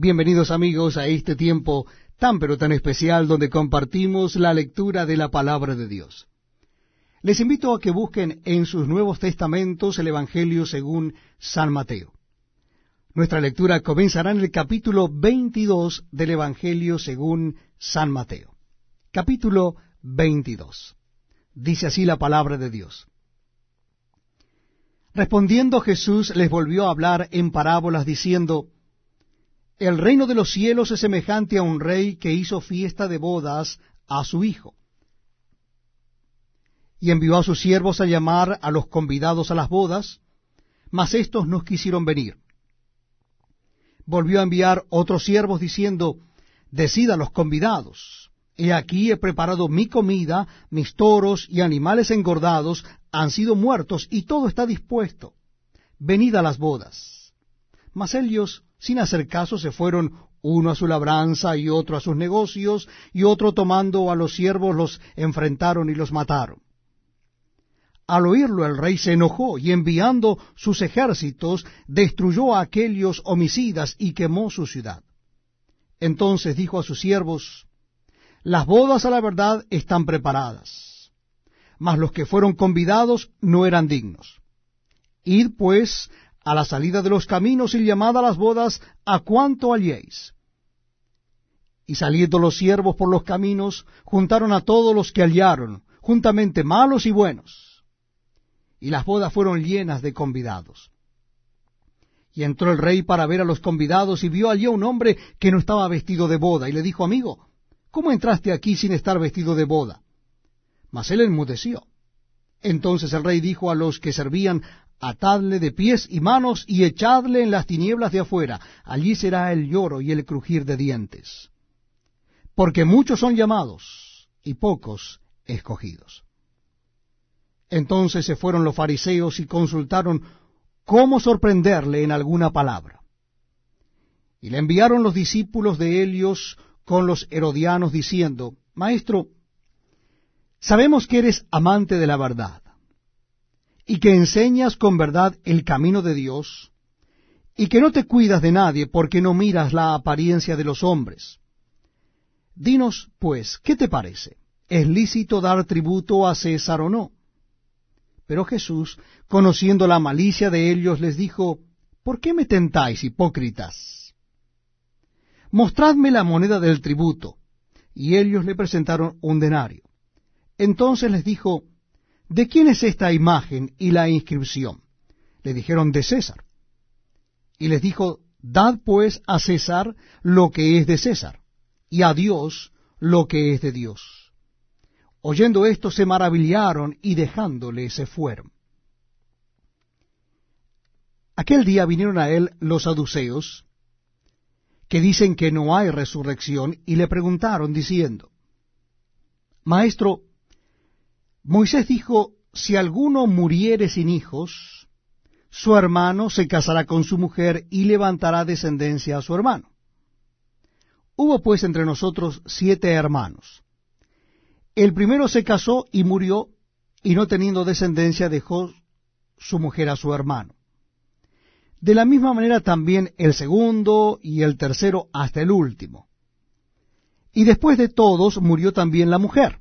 Bienvenidos amigos a este tiempo tan pero tan especial donde compartimos la lectura de la palabra de Dios. Les invito a que busquen en sus Nuevos Testamentos el Evangelio según San Mateo. Nuestra lectura comenzará en el capítulo 22 del Evangelio según San Mateo. Capítulo 22. Dice así la palabra de Dios. Respondiendo Jesús les volvió a hablar en parábolas diciendo, el reino de los cielos es semejante a un rey que hizo fiesta de bodas a su hijo. Y envió a sus siervos a llamar a los convidados a las bodas, mas éstos no quisieron venir. Volvió a enviar otros siervos diciendo, Decid a los convidados, he aquí he preparado mi comida, mis toros y animales engordados han sido muertos y todo está dispuesto. Venid a las bodas. Mas ellos sin hacer caso se fueron uno a su labranza y otro a sus negocios, y otro tomando a los siervos los enfrentaron y los mataron. Al oírlo el rey se enojó y enviando sus ejércitos destruyó a aquellos homicidas y quemó su ciudad. Entonces dijo a sus siervos, Las bodas a la verdad están preparadas, mas los que fueron convidados no eran dignos. Id pues a la salida de los caminos y llamad a las bodas a cuanto halléis. Y saliendo los siervos por los caminos, juntaron a todos los que hallaron, juntamente malos y buenos. Y las bodas fueron llenas de convidados. Y entró el rey para ver a los convidados y vio allí a un hombre que no estaba vestido de boda, y le dijo, amigo, ¿cómo entraste aquí sin estar vestido de boda? Mas él enmudeció. Entonces el rey dijo a los que servían, atadle de pies y manos y echadle en las tinieblas de afuera, allí será el lloro y el crujir de dientes. Porque muchos son llamados y pocos escogidos. Entonces se fueron los fariseos y consultaron cómo sorprenderle en alguna palabra. Y le enviaron los discípulos de Helios con los herodianos diciendo, Maestro, sabemos que eres amante de la verdad y que enseñas con verdad el camino de Dios, y que no te cuidas de nadie porque no miras la apariencia de los hombres. Dinos, pues, ¿qué te parece? ¿Es lícito dar tributo a César o no? Pero Jesús, conociendo la malicia de ellos, les dijo, ¿por qué me tentáis, hipócritas? Mostradme la moneda del tributo. Y ellos le presentaron un denario. Entonces les dijo, ¿de quién es esta imagen y la inscripción? Le dijeron, de César. Y les dijo, dad pues a César lo que es de César, y a Dios lo que es de Dios. Oyendo esto se maravillaron y dejándole se fueron. Aquel día vinieron a él los saduceos, que dicen que no hay resurrección, y le preguntaron diciendo, Maestro, Moisés dijo, si alguno muriere sin hijos, su hermano se casará con su mujer y levantará descendencia a su hermano. Hubo pues entre nosotros siete hermanos. El primero se casó y murió, y no teniendo descendencia dejó su mujer a su hermano. De la misma manera también el segundo y el tercero hasta el último. Y después de todos murió también la mujer.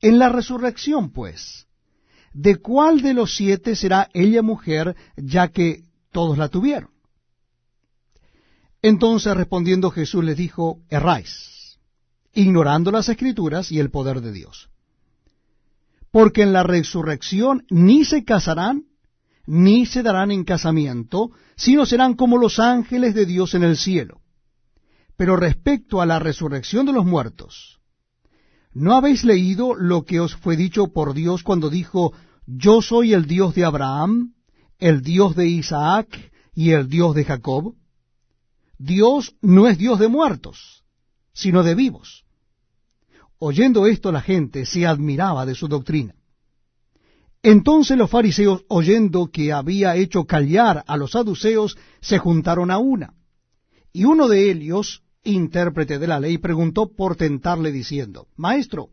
En la resurrección, pues, ¿de cuál de los siete será ella mujer, ya que todos la tuvieron? Entonces respondiendo Jesús les dijo, erráis, ignorando las escrituras y el poder de Dios. Porque en la resurrección ni se casarán, ni se darán en casamiento, sino serán como los ángeles de Dios en el cielo. Pero respecto a la resurrección de los muertos, ¿No habéis leído lo que os fue dicho por Dios cuando dijo, Yo soy el Dios de Abraham, el Dios de Isaac y el Dios de Jacob? Dios no es Dios de muertos, sino de vivos. Oyendo esto la gente se admiraba de su doctrina. Entonces los fariseos, oyendo que había hecho callar a los saduceos, se juntaron a una. Y uno de ellos, intérprete de la ley, preguntó por tentarle diciendo, Maestro,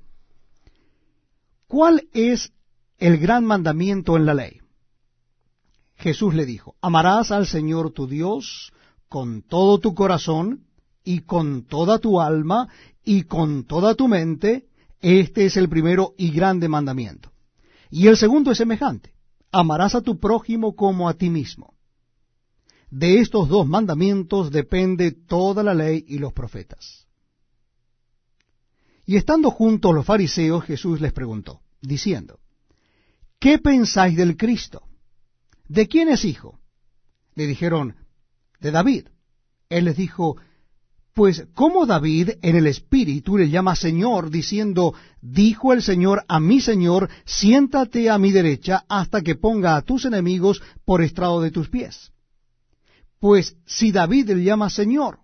¿cuál es el gran mandamiento en la ley? Jesús le dijo, amarás al Señor tu Dios con todo tu corazón, y con toda tu alma, y con toda tu mente, este es el primero y grande mandamiento. Y el segundo es semejante, amarás a tu prójimo como a ti mismo. De estos dos mandamientos depende toda la ley y los profetas. Y estando juntos los fariseos, Jesús les preguntó, diciendo, ¿qué pensáis del Cristo? ¿De quién es hijo? Le dijeron, de David. Él les dijo, pues ¿cómo David en el Espíritu le llama Señor, diciendo, dijo el Señor a mi Señor, siéntate a mi derecha hasta que ponga a tus enemigos por estrado de tus pies? Pues si David le llama Señor,